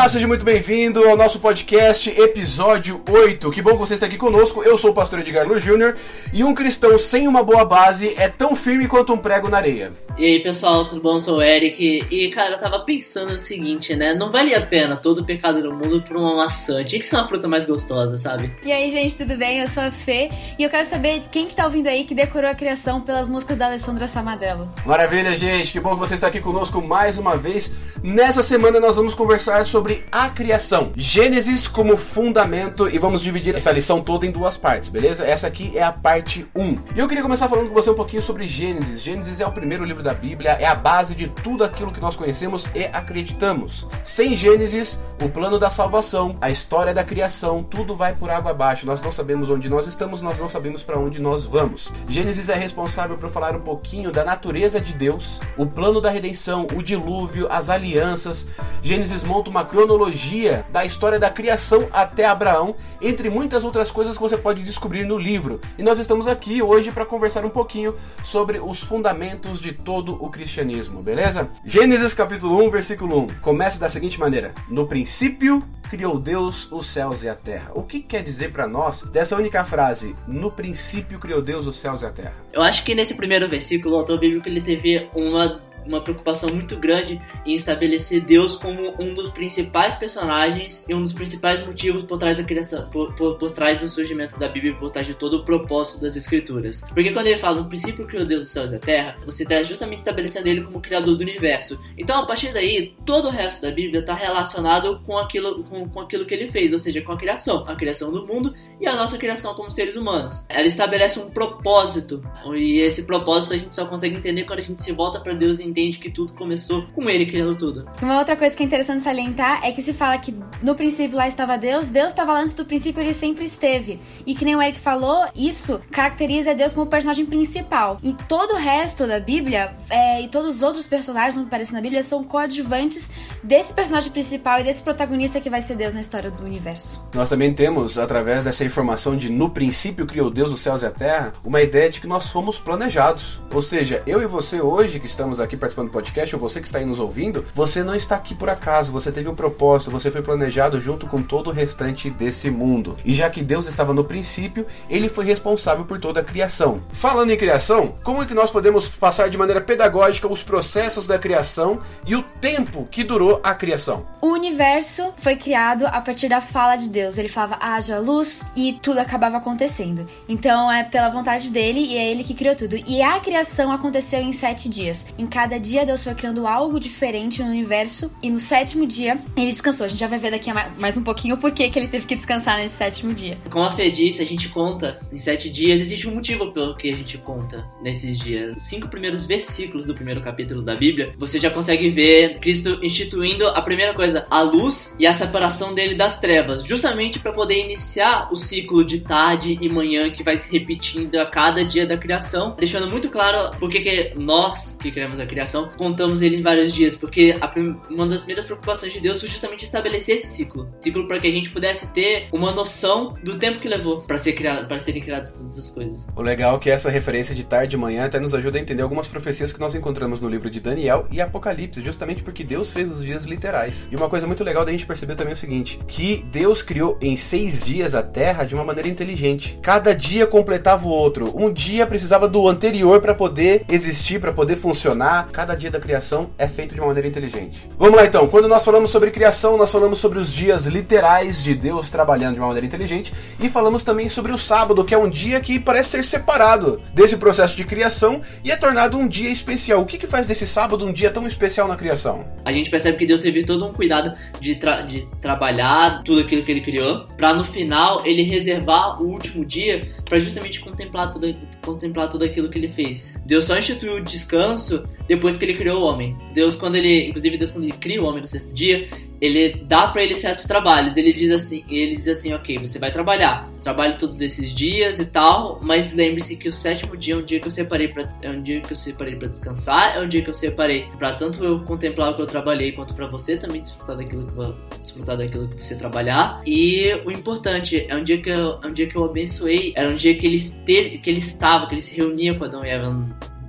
Olá, seja muito bem-vindo ao nosso podcast, episódio 8. Que bom que você está aqui conosco. Eu sou o pastor Edgar Lu Júnior e um cristão sem uma boa base é tão firme quanto um prego na areia. E aí pessoal, tudo bom? Eu sou o Eric e cara, eu tava pensando no seguinte, né? Não valia a pena todo o pecado do mundo por uma maçã. Tinha que ser uma fruta mais gostosa, sabe? E aí, gente, tudo bem? Eu sou a Fê e eu quero saber quem que tá ouvindo aí que decorou a criação pelas músicas da Alessandra Samadello. Maravilha, gente. Que bom que você está aqui conosco mais uma vez. Nessa semana nós vamos conversar sobre a criação. Gênesis como fundamento e vamos dividir essa lição toda em duas partes, beleza? Essa aqui é a parte 1. E eu queria começar falando com você um pouquinho sobre Gênesis. Gênesis é o primeiro livro da Bíblia, é a base de tudo aquilo que nós conhecemos e acreditamos. Sem Gênesis, o plano da salvação, a história da criação, tudo vai por água abaixo. Nós não sabemos onde nós estamos, nós não sabemos para onde nós vamos. Gênesis é responsável por falar um pouquinho da natureza de Deus, o plano da redenção, o dilúvio, as alianças. Gênesis monta uma cronologia da história da criação até Abraão, entre muitas outras coisas que você pode descobrir no livro. E nós estamos aqui hoje para conversar um pouquinho sobre os fundamentos de todo o cristianismo, beleza? Gênesis capítulo 1, versículo 1. Começa da seguinte maneira: No princípio criou Deus os céus e a terra. O que quer dizer para nós dessa única frase? No princípio criou Deus os céus e a terra. Eu acho que nesse primeiro versículo o autor bíblico ele teve uma uma preocupação muito grande em estabelecer Deus como um dos principais personagens e um dos principais motivos por trás da criação, por, por, por trás do surgimento da Bíblia, por trás de todo o propósito das Escrituras. Porque quando ele fala no princípio criou Deus os céus e a terra, você está justamente estabelecendo ele como criador do universo. Então, a partir daí, todo o resto da Bíblia está relacionado com aquilo, com, com aquilo que ele fez, ou seja, com a criação, a criação do mundo e a nossa criação como seres humanos. Ela estabelece um propósito, e esse propósito a gente só consegue entender quando a gente se volta para Deus e entende que tudo começou com ele criando tudo. Uma outra coisa que é interessante salientar é que se fala que no princípio lá estava Deus, Deus estava lá antes do princípio, ele sempre esteve. E que nem o Eric falou, isso caracteriza Deus como personagem principal. E todo o resto da Bíblia, é, e todos os outros personagens que aparecem na Bíblia, são coadjuvantes desse personagem principal e desse protagonista que vai ser Deus na história do universo. Nós também temos, através dessa informação de no princípio criou Deus os céus e a terra, uma ideia de que nós fomos planejados. Ou seja, eu e você hoje que estamos aqui participando do podcast, ou você que está aí nos ouvindo, você não está aqui por acaso, você teve um propósito, você foi planejado junto com todo o restante desse mundo. E já que Deus estava no princípio, ele foi responsável por toda a criação. Falando em criação, como é que nós podemos passar de maneira pedagógica os processos da criação e o tempo que durou a criação? O universo foi criado a partir da fala de Deus. Ele falava haja luz e tudo acabava acontecendo. Então é pela vontade dele e é ele que criou tudo. E a criação aconteceu em sete dias. Em cada dia Deus foi criando algo diferente no universo e no sétimo dia ele descansou. A gente já vai ver daqui a mais um pouquinho por que ele teve que descansar nesse sétimo dia. Como a Fê disse, a gente conta em sete dias. Existe um motivo pelo que a gente conta nesses dias. Os cinco primeiros versículos do primeiro capítulo da Bíblia, você já consegue ver Cristo instituindo a primeira coisa, a luz e a separação dele das trevas, justamente para poder iniciar o ciclo de tarde e manhã que vai se repetindo a cada dia da criação, deixando muito claro porque que nós que criamos a criação contamos ele em vários dias, porque uma das primeiras preocupações de Deus foi justamente estabelecer esse ciclo, ciclo para que a gente pudesse ter uma noção do tempo que levou para ser criado, para serem criadas todas as coisas. O legal é que essa referência de tarde e manhã até nos ajuda a entender algumas profecias que nós encontramos no livro de Daniel e Apocalipse, justamente porque Deus fez os dias literais. E uma coisa muito legal da gente perceber também é o seguinte, que Deus criou em seis dias a Terra de uma maneira inteligente. Cada dia completava o outro. Um dia precisava do anterior para poder existir, para poder funcionar. Cada dia da criação é feito de uma maneira inteligente. Vamos lá então, quando nós falamos sobre criação, nós falamos sobre os dias literais de Deus trabalhando de uma maneira inteligente e falamos também sobre o sábado, que é um dia que parece ser separado desse processo de criação e é tornado um dia especial. O que, que faz desse sábado um dia tão especial na criação? A gente percebe que Deus teve todo um cuidado de, tra de trabalhar tudo aquilo que ele criou, para no final ele reservar o último dia para justamente contemplar tudo, contemplar tudo aquilo que ele fez. Deus só instituiu o descanso depois que ele criou o homem. Deus, quando ele, inclusive Deus quando ele cria o homem no sexto dia, ele dá para ele certos trabalhos. Ele diz assim, ele diz assim, ok, você vai trabalhar, trabalhe todos esses dias e tal, mas lembre-se que o sétimo dia é um dia que eu separei para é um dia que eu separei para descansar, é um dia que eu separei para tanto eu contemplar o que eu trabalhei quanto para você também desfrutar daquilo que desfrutar daquilo que você trabalhar. E o importante é um dia que eu, é um dia que eu abençoei, era um dia que ele esteve, que ele estava, que ele se reunia com Adão e Eva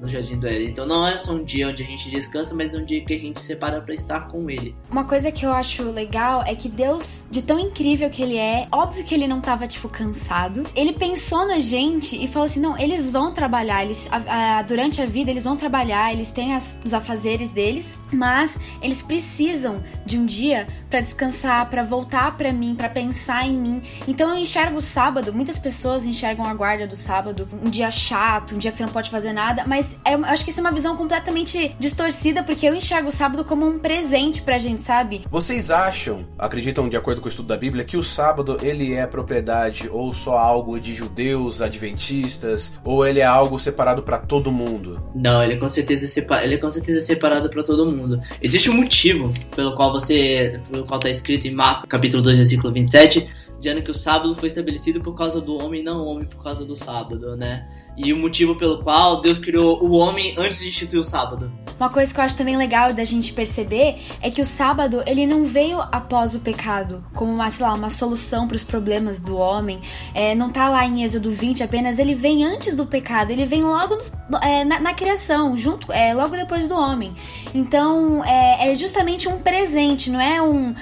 no Jardim do Éden. Então não é só um dia onde a gente descansa, mas é um dia que a gente separa para estar com Ele. Uma coisa que eu acho legal é que Deus, de tão incrível que Ele é, óbvio que Ele não tava, tipo, cansado. Ele pensou na gente e falou assim: não, eles vão trabalhar, eles, a, a, durante a vida eles vão trabalhar, eles têm as, os afazeres deles, mas eles precisam de um dia para descansar, para voltar para mim, para pensar em mim. Então eu enxergo o sábado, muitas pessoas enxergam a guarda do sábado um dia chato, um dia que você não pode fazer nada, mas é, eu acho que isso é uma visão completamente distorcida porque eu enxergo o sábado como um presente pra gente, sabe? Vocês acham, acreditam de acordo com o estudo da Bíblia, que o sábado ele é propriedade ou só algo de judeus, adventistas, ou ele é algo separado para todo mundo? Não, ele é com certeza separa, ele é com certeza separado para todo mundo. Existe um motivo pelo qual você, pelo qual está escrito em Marcos capítulo 2, versículo 27, dizendo que o sábado foi estabelecido por causa do homem, não o homem por causa do sábado, né? E o motivo pelo qual Deus criou o homem antes de instituir o sábado. Uma coisa que eu acho também legal da gente perceber é que o sábado ele não veio após o pecado, como uma, sei lá, uma solução para os problemas do homem. É, não tá lá em Êxodo 20 apenas, ele vem antes do pecado, ele vem logo no, é, na, na, criação, junto, é, logo depois do homem. Então é, é justamente um presente, não é um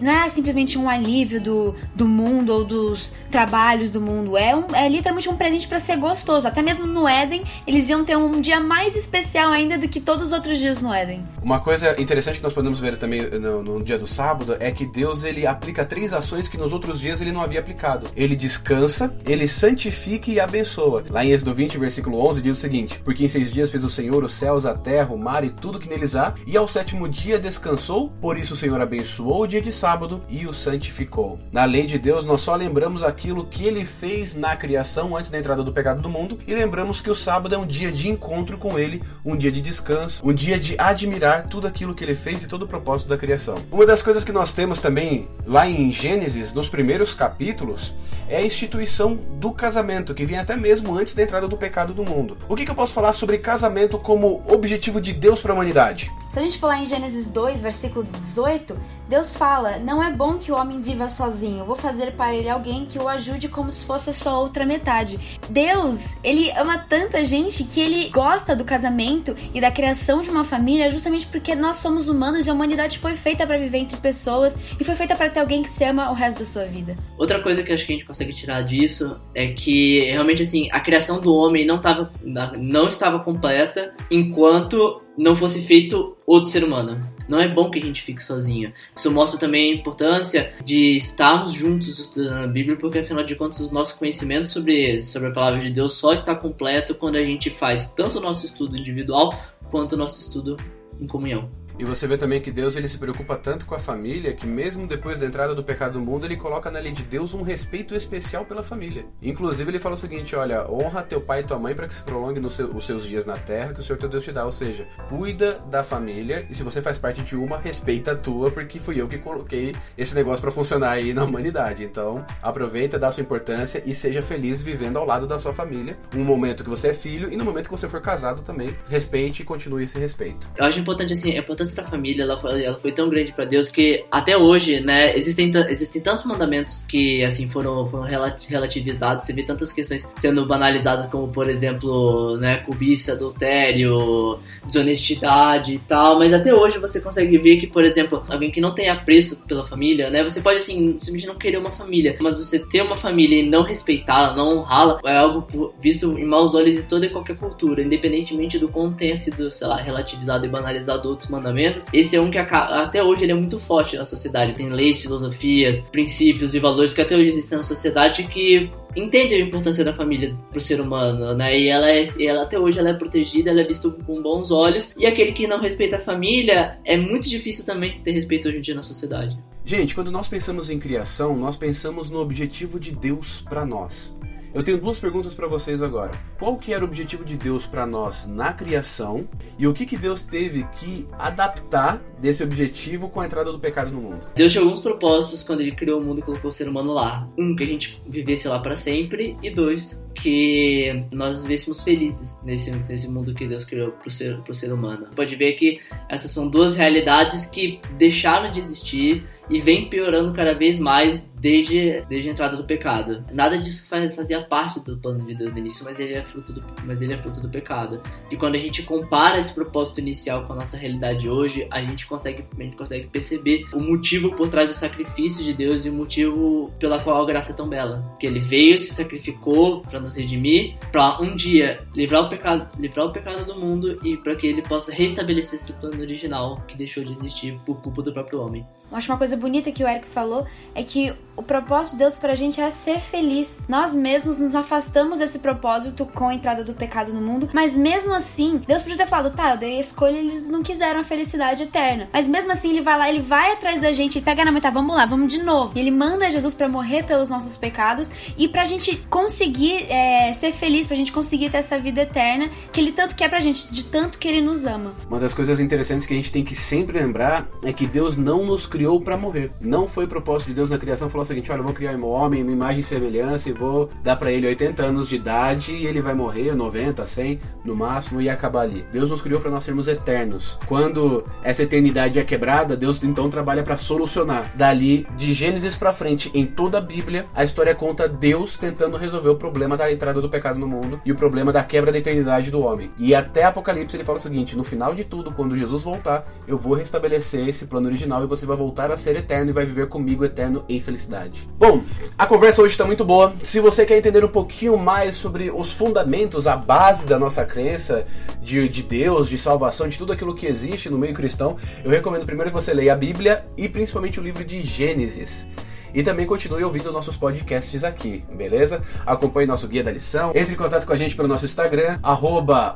não é simplesmente um alívio do, do mundo mundo ou dos trabalhos do mundo. É, um, é literalmente um presente para ser gostoso. Até mesmo no Éden, eles iam ter um dia mais especial ainda do que todos os outros dias no Éden. Uma coisa interessante que nós podemos ver também no, no dia do sábado é que Deus ele aplica três ações que nos outros dias ele não havia aplicado. Ele descansa, ele santifica e abençoa. Lá em Êxodo 20, versículo 11, diz o seguinte: Porque em seis dias fez o Senhor os céus, a terra, o mar e tudo que neles há, e ao sétimo dia descansou, por isso o Senhor abençoou o dia de sábado e o santificou. Na lei de Deus, Deus, nós só lembramos aquilo que ele fez na criação antes da entrada do pecado do mundo e lembramos que o sábado é um dia de encontro com ele, um dia de descanso, um dia de admirar tudo aquilo que ele fez e todo o propósito da criação. Uma das coisas que nós temos também lá em Gênesis, nos primeiros capítulos, é a instituição do casamento, que vem até mesmo antes da entrada do pecado do mundo. O que, que eu posso falar sobre casamento como objetivo de Deus para a humanidade? Se a gente falar em Gênesis 2, versículo 18, Deus fala: Não é bom que o homem viva sozinho, vou fazer para ele alguém que o ajude como se fosse a sua outra metade. Deus, ele ama tanta gente que ele gosta do casamento e da criação de uma família justamente porque nós somos humanos e a humanidade foi feita para viver entre pessoas e foi feita para ter alguém que se ama o resto da sua vida. Outra coisa que acho que a gente consegue tirar disso é que realmente assim, a criação do homem não, tava, não estava completa enquanto não fosse feito outro ser humano. Não é bom que a gente fique sozinho. Isso mostra também a importância de estarmos juntos estudando a Bíblia, porque afinal de contas o nosso conhecimento sobre, sobre a palavra de Deus só está completo quando a gente faz tanto o nosso estudo individual quanto o nosso estudo em comunhão. E você vê também que Deus ele se preocupa tanto com a família que mesmo depois da entrada do pecado no mundo, ele coloca na lei de Deus um respeito especial pela família. Inclusive ele fala o seguinte, olha, honra teu pai e tua mãe para que se prolongue seu, os seus dias na terra que o Senhor teu Deus te dá, ou seja, cuida da família e se você faz parte de uma, respeita a tua porque fui eu que coloquei esse negócio para funcionar aí na humanidade. Então, aproveita, dá sua importância e seja feliz vivendo ao lado da sua família, no momento que você é filho e no momento que você for casado também, respeite e continue esse respeito. Eu acho importante assim, a importância família ela foi, ela foi tão grande para Deus que até hoje, né, existem, existem tantos mandamentos que assim foram, foram relativizados. Você vê tantas questões sendo banalizadas, como por exemplo, né, cobiça, adultério, desonestidade e tal. Mas até hoje você consegue ver que, por exemplo, alguém que não tem apreço pela família, né, você pode assim simplesmente não querer uma família, mas você ter uma família e não respeitá-la, não honrá-la, é algo visto em maus olhos de toda e qualquer cultura, independentemente do quanto tenha sido, sei lá, relativizado e banalizado outros mandamentos esse é um que até hoje ele é muito forte na sociedade. Tem leis, filosofias, princípios e valores que até hoje existem na sociedade que entendem a importância da família para o ser humano, né? E ela, é, ela até hoje ela é protegida, ela é vista com bons olhos. E aquele que não respeita a família é muito difícil também ter respeito hoje em dia na sociedade. Gente, quando nós pensamos em criação, nós pensamos no objetivo de Deus para nós. Eu tenho duas perguntas para vocês agora. Qual que era o objetivo de Deus para nós na criação e o que que Deus teve que adaptar desse objetivo com a entrada do pecado no mundo? Deus tinha alguns propósitos quando ele criou o mundo e colocou o ser humano lá. Um, que a gente vivesse lá para sempre e dois, que nós vivêssemos felizes nesse, nesse mundo que Deus criou pro ser, pro ser humano. Pode ver que essas são duas realidades que deixaram de existir e vem piorando cada vez mais desde, desde a entrada do pecado. Nada disso faz, fazia parte do plano de Deus no início, mas ele, é fruto do, mas ele é fruto do pecado. E quando a gente compara esse propósito inicial com a nossa realidade hoje, a gente consegue, a gente consegue perceber o motivo por trás do sacrifício de Deus e o motivo pela qual a graça é tão bela. Que ele veio, se sacrificou para nos redimir, para um dia livrar o pecado, livrar o pecado do mundo e para que ele possa restabelecer esse plano original que deixou de existir por culpa do próprio homem. Acho uma coisa bonita que o Eric falou é que o propósito de Deus pra gente é ser feliz. Nós mesmos nos afastamos desse propósito com a entrada do pecado no mundo, mas mesmo assim, Deus podia ter falado, tá, eu dei a escolha, eles não quiseram a felicidade eterna. Mas mesmo assim, ele vai lá, ele vai atrás da gente, ele pega na meta, vamos lá, vamos de novo. E ele manda Jesus para morrer pelos nossos pecados e pra gente conseguir é, ser feliz, pra gente conseguir ter essa vida eterna que ele tanto quer pra gente, de tanto que ele nos ama. Uma das coisas interessantes que a gente tem que sempre lembrar é que Deus não nos criou para morrer. Não foi propósito de Deus na criação falar o seguinte: olha, eu vou criar um homem, uma imagem e semelhança e vou dar para ele 80 anos de idade e ele vai morrer 90, 100 no máximo e acabar ali. Deus nos criou para nós sermos eternos. Quando essa eternidade é quebrada, Deus então trabalha para solucionar. Dali, de Gênesis para frente, em toda a Bíblia, a história conta Deus tentando resolver o problema da entrada do pecado no mundo e o problema da quebra da eternidade do homem. E até Apocalipse ele fala o seguinte: no final de tudo, quando Jesus voltar, eu vou restabelecer esse plano original e você vai voltar a ser eterno e vai viver comigo eterno em felicidade. Bom, a conversa hoje está muito boa. Se você quer entender um pouquinho mais sobre os fundamentos, a base da nossa crença de, de Deus, de salvação, de tudo aquilo que existe no meio cristão, eu recomendo primeiro que você leia a Bíblia e principalmente o livro de Gênesis. E também continue ouvindo nossos podcasts aqui, beleza? Acompanhe nosso guia da lição. Entre em contato com a gente pelo nosso Instagram,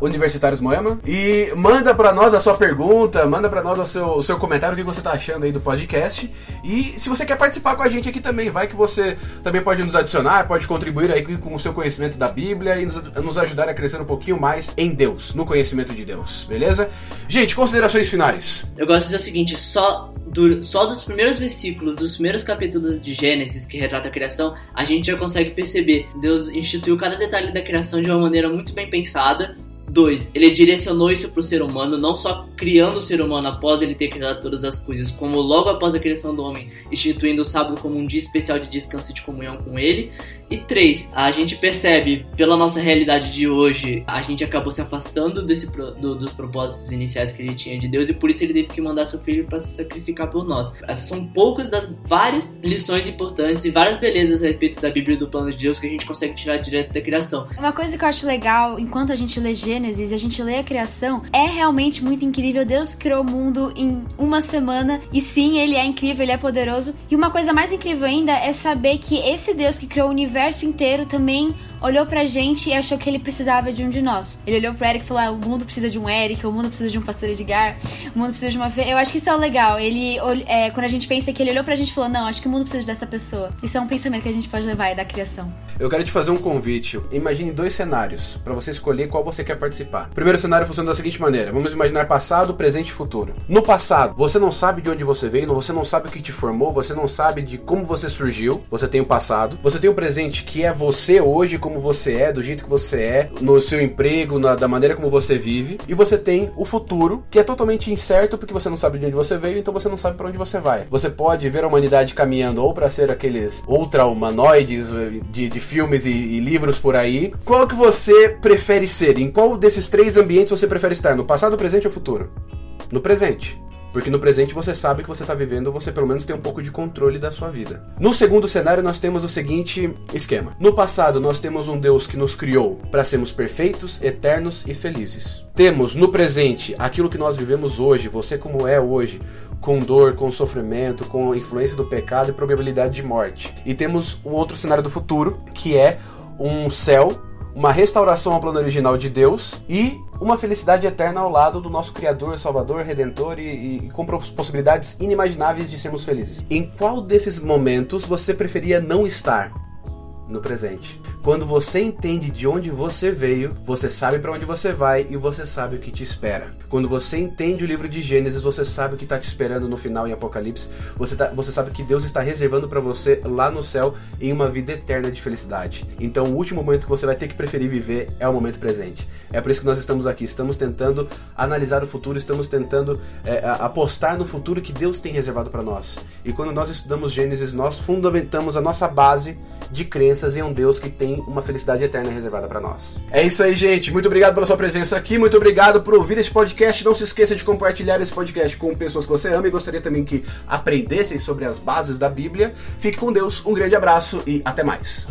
universitáriosmoema. E manda para nós a sua pergunta, manda para nós o seu, o seu comentário, o que você tá achando aí do podcast. E se você quer participar com a gente aqui também, vai que você também pode nos adicionar, pode contribuir aí com o seu conhecimento da Bíblia e nos, nos ajudar a crescer um pouquinho mais em Deus, no conhecimento de Deus, beleza? Gente, considerações finais. Eu gosto de dizer o seguinte, só, do, só dos primeiros versículos, dos primeiros capítulos de Gênesis, que retrata a criação, a gente já consegue perceber. Deus instituiu cada detalhe da criação de uma maneira muito bem pensada 2. Ele direcionou isso para o ser humano, não só criando o ser humano após ele ter criado todas as coisas, como logo após a criação do homem, instituindo o sábado como um dia especial de descanso e de comunhão com ele. E 3. A gente percebe, pela nossa realidade de hoje, a gente acabou se afastando desse, do, dos propósitos iniciais que ele tinha de Deus e por isso ele teve que mandar seu filho para se sacrificar por nós. Essas são poucas das várias lições importantes e várias belezas a respeito da Bíblia e do plano de Deus que a gente consegue tirar direto da criação. Uma coisa que eu acho legal, enquanto a gente lê Gênesis e a gente lê a criação, é realmente muito incrível. Deus criou o mundo em uma semana e sim, ele é incrível, ele é poderoso. E uma coisa mais incrível ainda é saber que esse Deus que criou o universo inteiro também olhou pra gente e achou que ele precisava de um de nós. Ele olhou pro Eric e falou: ah, o mundo precisa de um Eric, o mundo precisa de um pastor Edgar, o mundo precisa de uma. Eu acho que isso é legal. Ele, é, quando a gente pensa que ele olhou pra gente e falou: não, acho que o mundo precisa dessa pessoa. Isso é um pensamento que a gente pode levar aí da criação. Eu quero te fazer um convite. Imagine dois cenários para você escolher qual você quer participar. O primeiro cenário funciona da seguinte maneira: vamos imaginar passado, presente e futuro. No passado, você não sabe de onde você veio, você não sabe o que te formou, você não sabe de como você surgiu. Você tem o passado. Você tem o presente que é você hoje, como você é, do jeito que você é, no seu emprego, na, da maneira como você vive. E você tem o futuro, que é totalmente incerto porque você não sabe de onde você veio, então você não sabe para onde você vai. Você pode ver a humanidade caminhando ou para ser aqueles ultra-humanoides de, de filmes e, e, livros por aí. Qual que você prefere ser? Em qual desses três ambientes você prefere estar? No passado, presente ou futuro? No presente. Porque no presente você sabe que você está vivendo, você pelo menos tem um pouco de controle da sua vida. No segundo cenário, nós temos o seguinte esquema: no passado, nós temos um Deus que nos criou para sermos perfeitos, eternos e felizes. Temos no presente aquilo que nós vivemos hoje, você como é hoje, com dor, com sofrimento, com influência do pecado e probabilidade de morte. E temos um outro cenário do futuro, que é um céu uma restauração ao plano original de Deus e uma felicidade eterna ao lado do nosso Criador, Salvador, Redentor e, e, com possibilidades inimagináveis de sermos felizes. Em qual desses momentos você preferia não estar? No presente. Quando você entende de onde você veio, você sabe para onde você vai e você sabe o que te espera. Quando você entende o livro de Gênesis, você sabe o que está te esperando no final em Apocalipse. Você, tá, você sabe que Deus está reservando para você lá no céu em uma vida eterna de felicidade. Então, o último momento que você vai ter que preferir viver é o momento presente. É por isso que nós estamos aqui. Estamos tentando analisar o futuro, estamos tentando é, apostar no futuro que Deus tem reservado para nós. E quando nós estudamos Gênesis, nós fundamentamos a nossa base de crenças em um Deus que tem uma felicidade eterna reservada para nós. É isso aí, gente. Muito obrigado pela sua presença aqui. Muito obrigado por ouvir esse podcast. Não se esqueça de compartilhar esse podcast com pessoas que você ama e gostaria também que aprendessem sobre as bases da Bíblia. Fique com Deus. Um grande abraço e até mais.